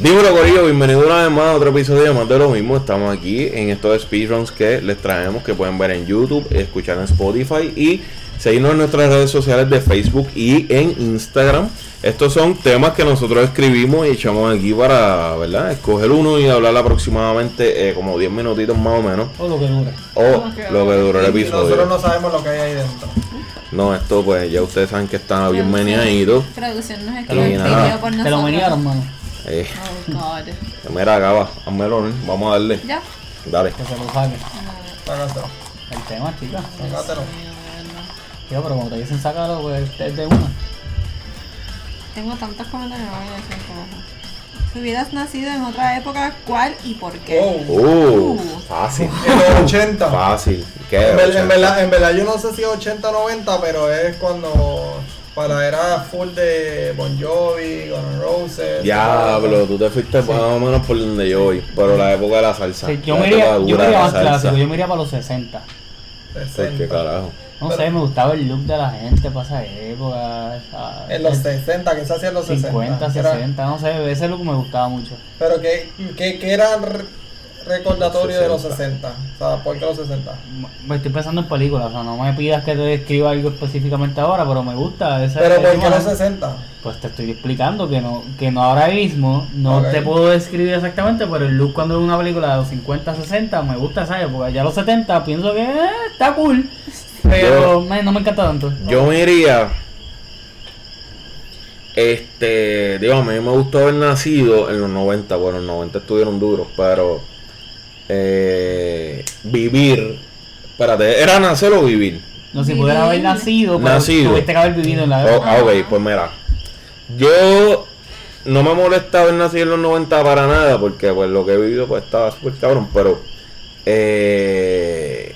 Dímelo Corillo, bienvenido una vez más a otro episodio de más de lo mismo. Estamos aquí en estos speedruns que les traemos, que pueden ver en YouTube, escuchar en Spotify y seguirnos en nuestras redes sociales de Facebook y en Instagram. Estos son temas que nosotros escribimos y echamos aquí para, ¿verdad? Escoger uno y hablar aproximadamente eh, como 10 minutitos más o menos. O lo que dure. O lo que dure el Y nosotros episodio. no sabemos lo que hay ahí dentro. No, esto pues ya ustedes saben que está bien meneadito. Producción nos Te lo, escribe nada. pidió por nosotros. te lo menearon, mano. Eh, Oh, God. mira, acaba, házmelo, ¿no? vamos a darle. Ya. Dale. Que se lo saque. Sácatelo. El tema, chicas. Sácatelo. Tío, pero como te dicen sácalo, pues es de una. Tengo tantos comentarios, no voy a decir cómo. Si hubieras nacido en otra época, ¿cuál y por qué? Wow. Uh, Uh. fácil. En los 80. Fácil. ¿Qué? En, ver- en 80? verdad, en verdad yo no sé si es 80 o 90, pero es cuando para la era full de Bon Jovi, Guns N' Roses. Diablo, tú te fuiste más o menos por donde yo voy, pero la época de la salsa. Sí, yo me iría, yo me iría más clásico, yo me iría para los 60. ¿Por 60. qué carajo? No Pero- sé, me gustaba el look de la gente para esa época. esa- En los 60, que se hacía en los 60. 50, que era- 60, no sé, ese look me gustaba mucho. pero que, que, que era recordatorio de los 60. 60. O sea, ¿por qué los 60? Me estoy pensando en películas, o sea, no me pidas que te describa algo específicamente ahora, pero me gusta ese Pero ¿por qué los imagen. 60? Pues te estoy explicando que no, que no ahora mismo, no te puedo describir exactamente, pero el look cuando es una película de los 50, 60, me gusta esa época. Ya los 70 pienso que eh, está cool, pero Yo- me- no me encanta tanto. Yo me iría. Este, digo, a mí me gustó haber nacido en los 90. Bueno, los 90 estuvieron duros, pero. Eh, vivir. Espérate, ¿era nacer o vivir? No, si pudiera haber nacido, pero Nacido. tuviste que haber vivido en la Oh, época. ah, ok, pues mira. Yo no me molesta haber nacido en los 90 para nada, porque pues lo que he vivido pues estaba súper cabrón, pero eh,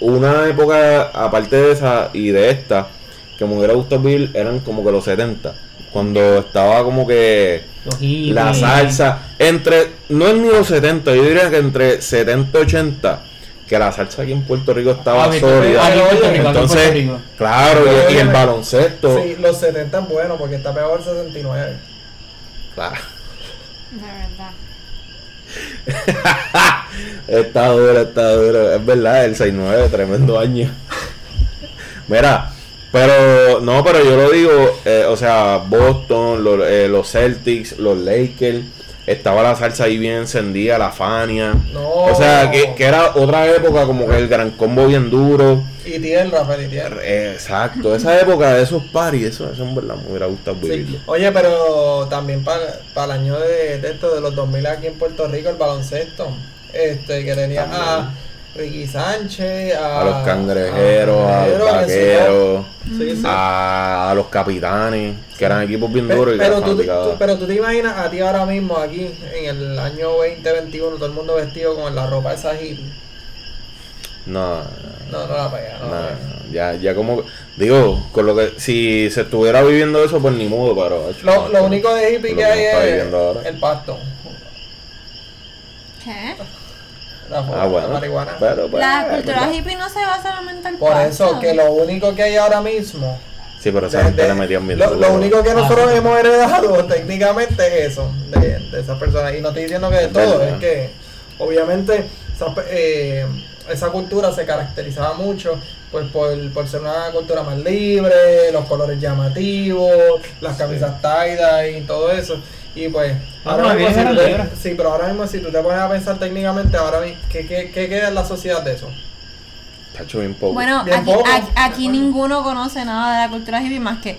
una época aparte de esa y de esta que me hubiera gustado vivir eran como que los 70, cuando estaba como que la salsa entre no es ni los 70, yo diría que entre 70 y 80 que la salsa aquí en Puerto Rico estaba Ah, sólida. en Entonces, Puerto Rico. claro, y, y el baloncesto. Sí, los 70 es bueno porque está peor el 69. Claro. De verdad. Está duro, está duro. Es verdad, el 6-9, tremendo año. Mira, pero no, pero yo lo digo, eh, o sea, Boston, los, eh, los Celtics, los Lakers, estaba la salsa ahí bien encendida, la Fania. No. O sea, que, que era otra época como que el gran combo bien duro. Y tierra, feliz tierra. Eh, Exacto, esa época de esos paris, eso, eso en verdad me hubiera gustado Sí. Oye, pero también para el año de, de esto de los 2000 aquí en Puerto Rico, el baloncesto, este que tenía a Ricky Sánchez, a, A los cangrejeros, a los vaqueros. Sí, sí. a, a los capitanes, que eran equipos bien duros pero, tú, tú- pero tú te imaginas a ti ahora mismo aquí, en el año 2021, todo el mundo vestido con la ropa esa hippie. No, No, no la pega, no, no, la pega. ya, ya como, digo, con lo que, si se estuviera viviendo eso, pues ni modo, pero... hecho, Lo, lo no, único de hippie que que hay es el pasto, ¿Qué? La, Ah, bueno, la marihuana. pero, pues, La cultura verdad. hippie no se basa solamente en el Por pasto. eso que lo único que hay ahora mismo Sí, pero esa De- gente de- le bien lo, lo único que nosotros Ah. hemos heredado técnicamente es eso, de, de esas personas. Y no estoy diciendo que de todo, verdad. es que obviamente esa, eh, esa cultura se caracterizaba mucho pues por, por ser una cultura más libre, los colores llamativos, las camisas tie y todo eso. Y pues, No, ahora mismo, si tú te- sí, pero ahora mismo si tú te pones a pensar técnicamente, ahora ¿qué, qué, qué queda en la sociedad de eso? Tacho, bien poco. Bueno, Bien aquí, poco. aquí, aquí ninguno conoce nada de la cultura hippie más que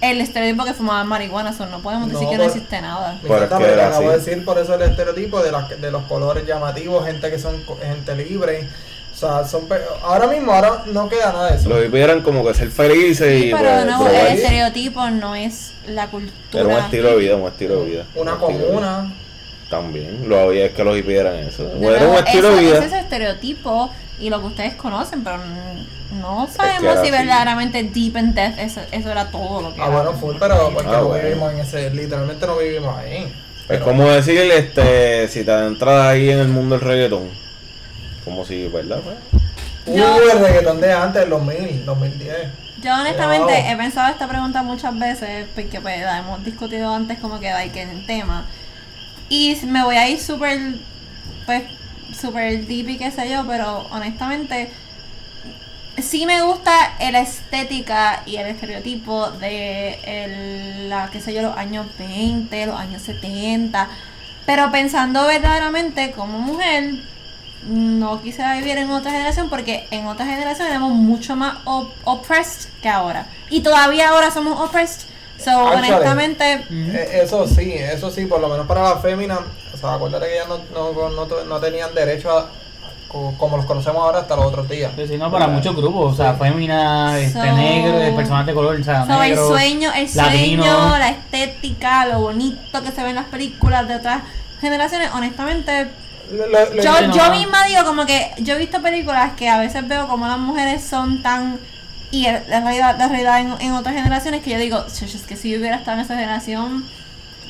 el estereotipo que fumaban marihuana. So, no podemos decir No, que no existe nada. Pero es Exacto, que pero era acabo de decir por eso el estereotipo de, las- de los colores llamativos, gente que son gente libre. O sea, son pe- ahora mismo ahora no queda nada de eso. Los hippies eran como que ser felices Sí, y pero pues, no, el estereotipo no es la cultura. Era un estilo de vida, un estilo de vida. Una Un comuna. También, lo había es que los hippies eran eso. De era un estilo eso, de vida. ese es el estereotipo y lo que ustedes conocen, pero no sabemos si así. verdaderamente deep in death eso, eso era todo lo que Ah, era. bueno, full, pero porque Ah, no bueno. vivimos en ese, literalmente no vivimos ahí. Es como decir, este, si te adentras ahí en el mundo del reggaetón. Como si, ¿verdad? Pues, Uh, Yo- el reggaetón de antes, el 2000, 2010. Yo honestamente Wow. he pensado esta pregunta muchas veces porque pues la hemos discutido antes como que hay que en el tema. Y me voy a ir súper, pues, súper deep y qué sé yo, pero honestamente sí me gusta la estética y el estereotipo de el, la, qué sé yo, los años 20, los años 70. Pero pensando verdaderamente como mujer, no quisiera vivir en otra generación porque en otra generación éramos mucho más op- oppressed que ahora. Y todavía ahora somos oppressed. So, Actually. honestamente, Eh, Eso sí, eso sí, por lo menos para las féminas, o sea, acuérdate que ellas no, no, no, no tenían derecho a, co- como los conocemos ahora hasta los otros días. Sí, no, para muchos grupos, o sea, fémina, este, So- negro, eh, personas de color, o sea, so, el negro, sueño, el latino. sueño, la estética, lo bonito que se ve en las películas de otras generaciones, honestamente, Lo- lo- lo- yo, yo misma digo como que yo he visto películas que a veces veo como las mujeres son tan y la realidad, la realidad en, en otras generaciones que yo digo, "Chuch, es que si yo hubiera estado en esa generación,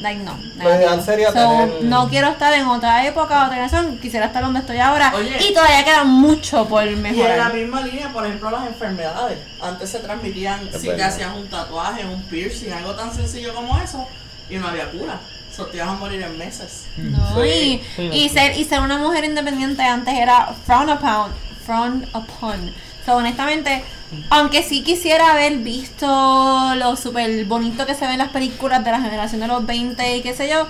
like no. No. sería So, tener- No quiero estar en otra época, otra generación, quisiera estar donde estoy ahora Oye. y todavía queda mucho por Y en la mejorar. misma línea, por ejemplo, las enfermedades. Antes se transmitían Es si te verdad. hacías un tatuaje, un piercing, algo tan sencillo como eso, y no había cura. So, te ibas a morir en meses. No, y, Sí, y sí. ser, y ser una mujer independiente antes era frowned upon. Frowned upon. So, honestamente, aunque sí quisiera haber visto lo súper bonito que se ve en las películas de la generación de los 20 y qué sé yo,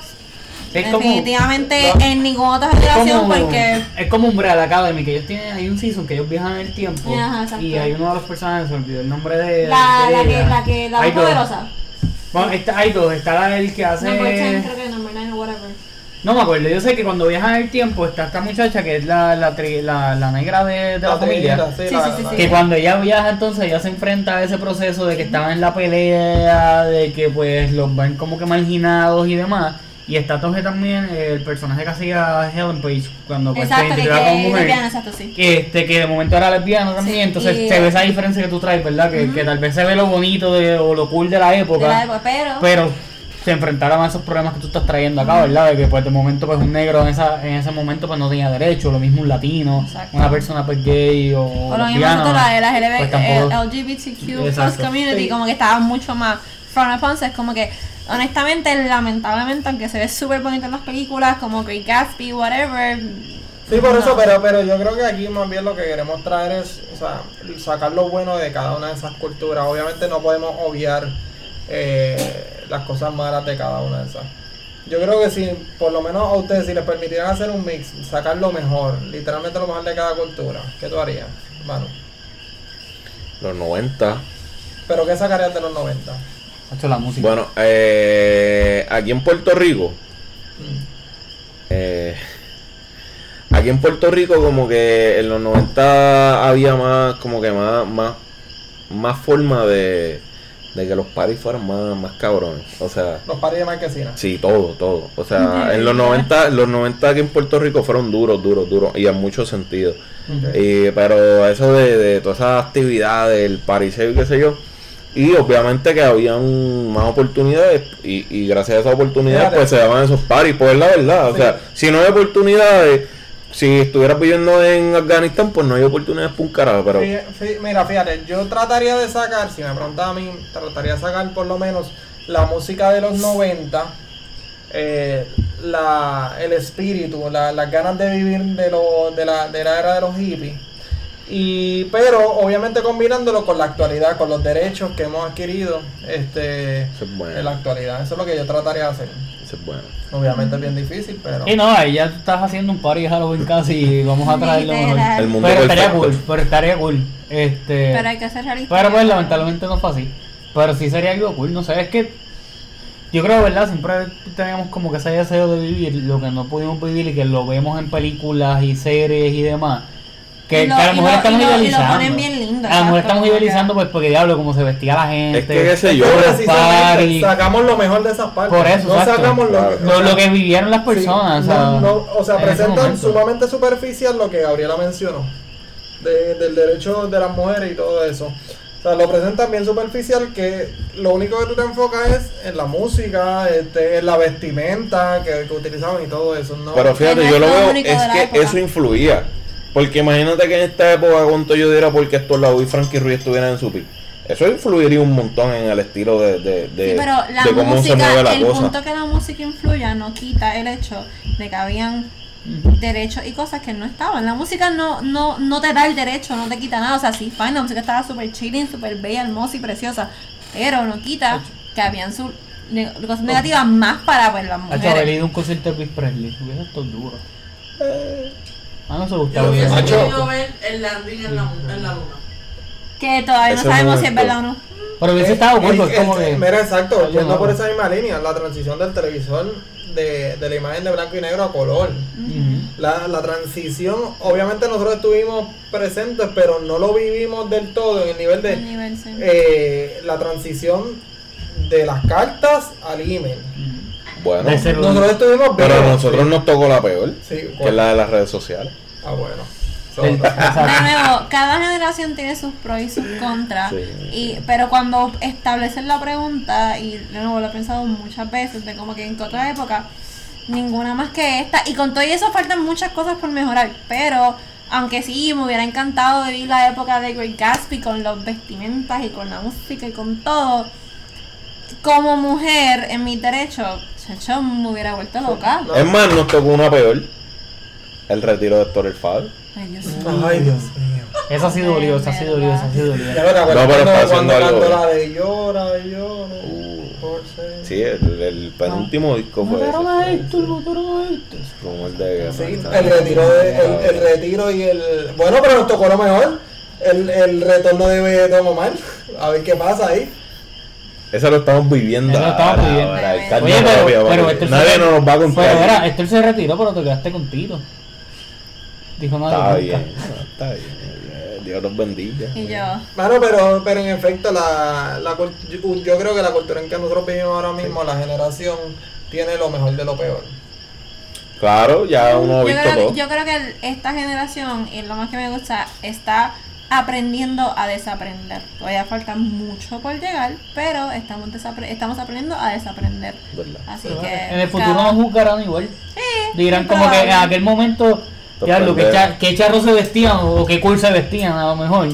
Es definitivamente en ninguna otra generación como, porque... es como Umbrella Academy, que ellos tienen, hay un season que ellos viajan en el tiempo Ajá, y hay uno de los personajes, se olvidó el nombre de, La, de la que, la que, la dos. poderosa. Bueno, está, hay dos, está la del que hace... Number 10, creo que number 9 o whatever. No me acuerdo, yo sé que cuando viajan en el tiempo está esta muchacha que es la, la, tri- la, la negra de, de la, familia. triguita, Sí, la- sí, sí, la- sí. Que cuando ella viaja entonces ella se enfrenta a ese proceso de que estaban en la pelea, de que pues los ven como que marginados y demás. Y está entonces también el personaje que hacía Helen Page cuando pues, Exacto, que, como que mujer. lesbiana, exacto, sí. Que, este, que de momento era lesbiana también, Sí, entonces y- se ve esa diferencia que tú traes, ¿verdad? Que, que tal vez se ve lo bonito de, o lo cool de la época, De la época, pero... pero se enfrentaron a esos problemas que tú estás trayendo acá, ¿verdad? De que pues de momento pues un negro en, esa, en ese momento pues no tenía derecho, lo mismo un latino, Exacto. una persona pues gay o, O lo mismo la, la LGB, pues, tampoco- LGBTQ plus community, Sí. como que estaba mucho más front upon, es como que, honestamente, lamentablemente, aunque se ve súper bonito en las películas, como Great Gatsby, whatever. Sí, por no. eso, pero, pero yo creo que aquí más bien lo que queremos traer es, o sea, sacar lo bueno de cada una de esas culturas. Obviamente no podemos obviar eh, las cosas malas de cada una de esas. Yo creo que si, por lo menos a ustedes, si les permitieran hacer un mix, sacar lo mejor, literalmente lo mejor de cada cultura, ¿qué tú harías, mano? Los 90. Pero ¿qué sacarías de los 90? Ha hecho la música. Bueno, eh, aquí en Puerto Rico, eh, aquí en Puerto Rico como que en los 90 había más, como que más, más, más forma de, de que los paris fueran más, más cabrones. O sea, Los paris de marquesina. sí, todo, todo. O sea, en los 90, los 90 aquí en Puerto Rico fueron duros, duros, duros y en muchos sentidos. Y, pero eso de, de todas esas actividades, el pariseo y qué sé yo. Y obviamente que habían más oportunidades y, y gracias a esas oportunidades Fíjate. pues se daban esos paris, pues es la verdad. O sea, si no hay oportunidades, si estuvieras viviendo en Afganistán, pues no hay oportunidades por un carajo. Pero fí- mira, fíjate, yo trataría de sacar, si me preguntas a mí, trataría de sacar por lo menos la música de los 90, eh, la, el espíritu, la- las ganas de vivir de, lo, de, la, de la era de los hippies. Y, pero obviamente combinándolo con la actualidad, con los derechos que hemos adquirido este, eso es bueno. en la actualidad. Eso es lo que yo trataría de hacer. Eso es bueno. Obviamente es bien difícil, pero... Y no, ahí ya estás haciendo un party de Halloween casi y vamos a traer lo mejor. Literal. El mundo Pero estaría cool, pero estaría cool. Este, Pero hay que ser realista. Pero pues lamentablemente no fue así. Pero sí sería algo cool, no sé, es que yo creo, ¿verdad? Siempre teníamos como que ese deseo de vivir lo que no pudimos vivir y que lo vemos en películas y series y demás. Que, lo- que a lo y mejor lo- estamos y lo- y lo idealizando. ponen bien lindo, A lo mejor exacto, estamos como que- idealizando pues porque diablo, como se vestía la gente. Es que qué sé yo. Pero los precisamente parties. sacamos lo mejor de esas partes. Por eso, no exacto. sacamos lo, Claro. lo, lo que vivieron las personas. Sí, o sea, no, no, o sea, en ese presentan sumamente superficial lo que Gabriela mencionó. de- del derecho de las mujeres y todo eso. O sea, lo presentan bien superficial que lo único que tú te enfocas es en la música, este, en la vestimenta que, que utilizaban y todo eso. ¿no? Pero fíjate, no yo lo veo, es que eso influía. Porque imagínate que en esta época, cuánto yo diera porque esto la y Frankie Ruiz estuvieran en su pick. Eso influiría un montón en el estilo de, de, de, Sí, pero la de cómo se música, mueve la el cosa. punto que la música influya no quita el hecho de que habían derechos y cosas que no estaban. La música no, no, no te da el derecho, no te quita nada. O sea, sí, fine, la música estaba súper chilling, súper bella, hermosa y preciosa. Pero no quita que habían sus ne- cosas negativas más para pues, las mujeres. a un concierto de Chris Presley. Hubiera estado duro. Eh. A mí no se Yo gustaba. hubiese bien. Macho. querido ver el landing en la, en la luna. Que todavía no Ese sabemos si es momento. verdad o no. Pero hubiese estado porque es como que. Mira, exacto, yendo por esa misma línea, la transición del televisor de, de la imagen de blanco y negro a color. Ujú. La, la transición, obviamente nosotros estuvimos presentes, pero no lo vivimos del todo en el nivel de El nivel, sí. eh, la transición de las cartas al email. Bueno, Nosotros estuvimos pero a nosotros sí. nos tocó la peor, Sí, que es la de las redes sociales. Ah, bueno. De nuevo, cada generación tiene sus pros y sus contras. Sí. Y, pero cuando establecen la pregunta, y de nuevo lo he pensado muchas veces, de como que en que otra época, ninguna más que esta. Y con todo y eso faltan muchas cosas por mejorar. Pero, aunque sí, me hubiera encantado vivir la época de Great Gatsby con los vestimentas y con la música y con todo. Como mujer, en mis derechos, chacho, me hubiera vuelto loca. No. Es más, nos tocó una peor, el retiro de Héctor el. Ay, Dios mío. Ay, Dios mío. Esa sí dolió, esa sí dolió, esa sí Ya dolió. No, pero está cuando haciendo algo. la de llora, llora. Uh, por ser- sí, el, el penúltimo disco fue Mataron a. Héctor, mataron a Héctor. Rumor de. Sí, el retiro, de- el, el retiro y el. Bueno, pero nos tocó lo mejor. El, el retorno de Don Omar. A ver qué pasa ahí. Eso lo estamos viviendo. Eso lo estamos ahora, viviendo. ahora, Oye, pero. Héctor Nadie se, nos lo va a contar. Pero era, Héctor se retiró, pero te quedaste con Tito. Dijo nada Está bien, está bien. Dios los bendiga. Y yo, Bueno, pero, pero en efecto, la, la, yo, creo que la cultura en que nosotros vivimos ahora mismo, la generación, tiene lo mejor de lo peor. Claro, ya uno ha yo, visto creo, todo. que- yo creo que esta generación, y lo más que me gusta, está aprendiendo a desaprender. Todavía falta mucho por llegar, pero estamos, desapre- estamos aprendiendo a desaprender. ¿Verdad? Así Pero que. en el futuro cada- nos juzgarán igual. Sí, Dirán como que en aquel momento, ya lo que, cha- que charros se vestían o qué cool se vestían a lo mejor.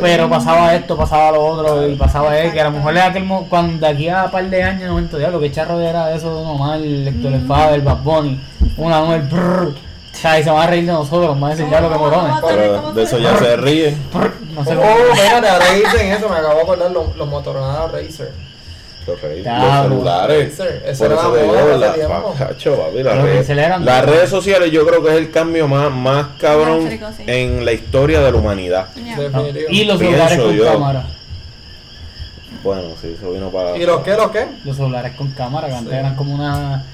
Pero pasaba esto, pasaba lo otro y pasaba él, que a lo mejor en aquel cuando de aquí a un par de años, momento, diablo, que charro era eso normal, el Héctor el Fader, Bad Bunny, una mujer, brrr, sea, y se van a reír de nosotros, van a decir, diablo, que morones. Pero de eso ya se ríe. No sé Oh, espérate, ahora dicen eso, me acabo de acordar los, los Motorola Racer. Los, re- Ya, los celulares. Racer, eso Por era eso digo, la- las redes- sociales yo creo que es el cambio más, más cabrón Más sí. en la historia de la humanidad. No. Y los Pienso celulares con yo. cámara. Bueno, sí, eso vino para... ¿Y los qué, los qué? Los celulares con cámara, que antes eran como una,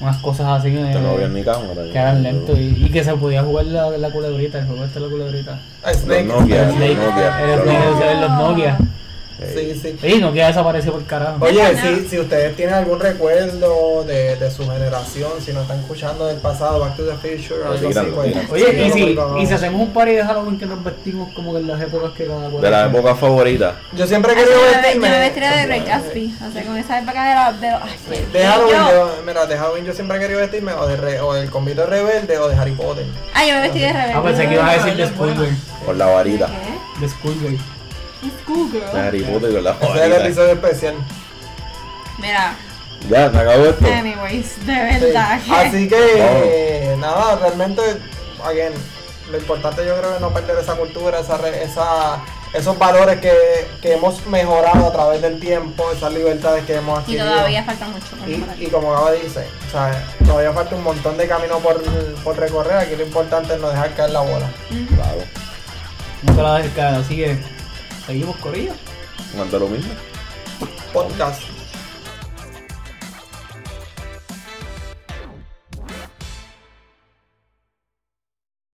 unas cosas así Que no había ni cámara. que eran lentos y, y que se podía jugar la, la culebrita, el juego este de la culebrita. Ah, Los Snake. Nokia, El los Snake, Nokia. el Los Snake, Nokia. los Nokia. Sí, sí. Sí, Nokia desapareció por carajo. Oye, Bueno. si, si ustedes tienen algún recuerdo de, de su generación, si nos están escuchando del pasado, Back to the Future, algo así, tiran, lo pues. Oye, y por si, y si hacemos un party de Halloween que nos vestimos como que en las épocas que cada cual De la época favorita. Yo siempre he yo querido me, yo vestirme. me vestiría de Great Gatsby, o sea, con esa época de la... De, ay, De Halloween, yo, mira, de Halloween yo siempre he querido vestirme o, de re- o del convito rebelde o de Harry Potter. Ah, yo me vestí de rebelde. Ah, pensé que ibas a decir de. Schoolgirl. Con la varita. ¿Qué? De La Ese es el episodio especial. Mira, Ya, se acabó esto. anyways, de Sí. verdad que... Así que, nada, realmente, again, lo importante yo creo es no perder esa cultura, esa, esa, esos valores que, que hemos mejorado a través del tiempo, esas libertades que hemos Y adquirido. todavía falta mucho Y, y como Gaba dice, o sea, todavía falta un montón de camino por, por recorrer. Aquí lo importante es no dejar caer la bola. Claro. No te la dejes caer, así que seguimos corriendo. Manda lo mismo. Podcast.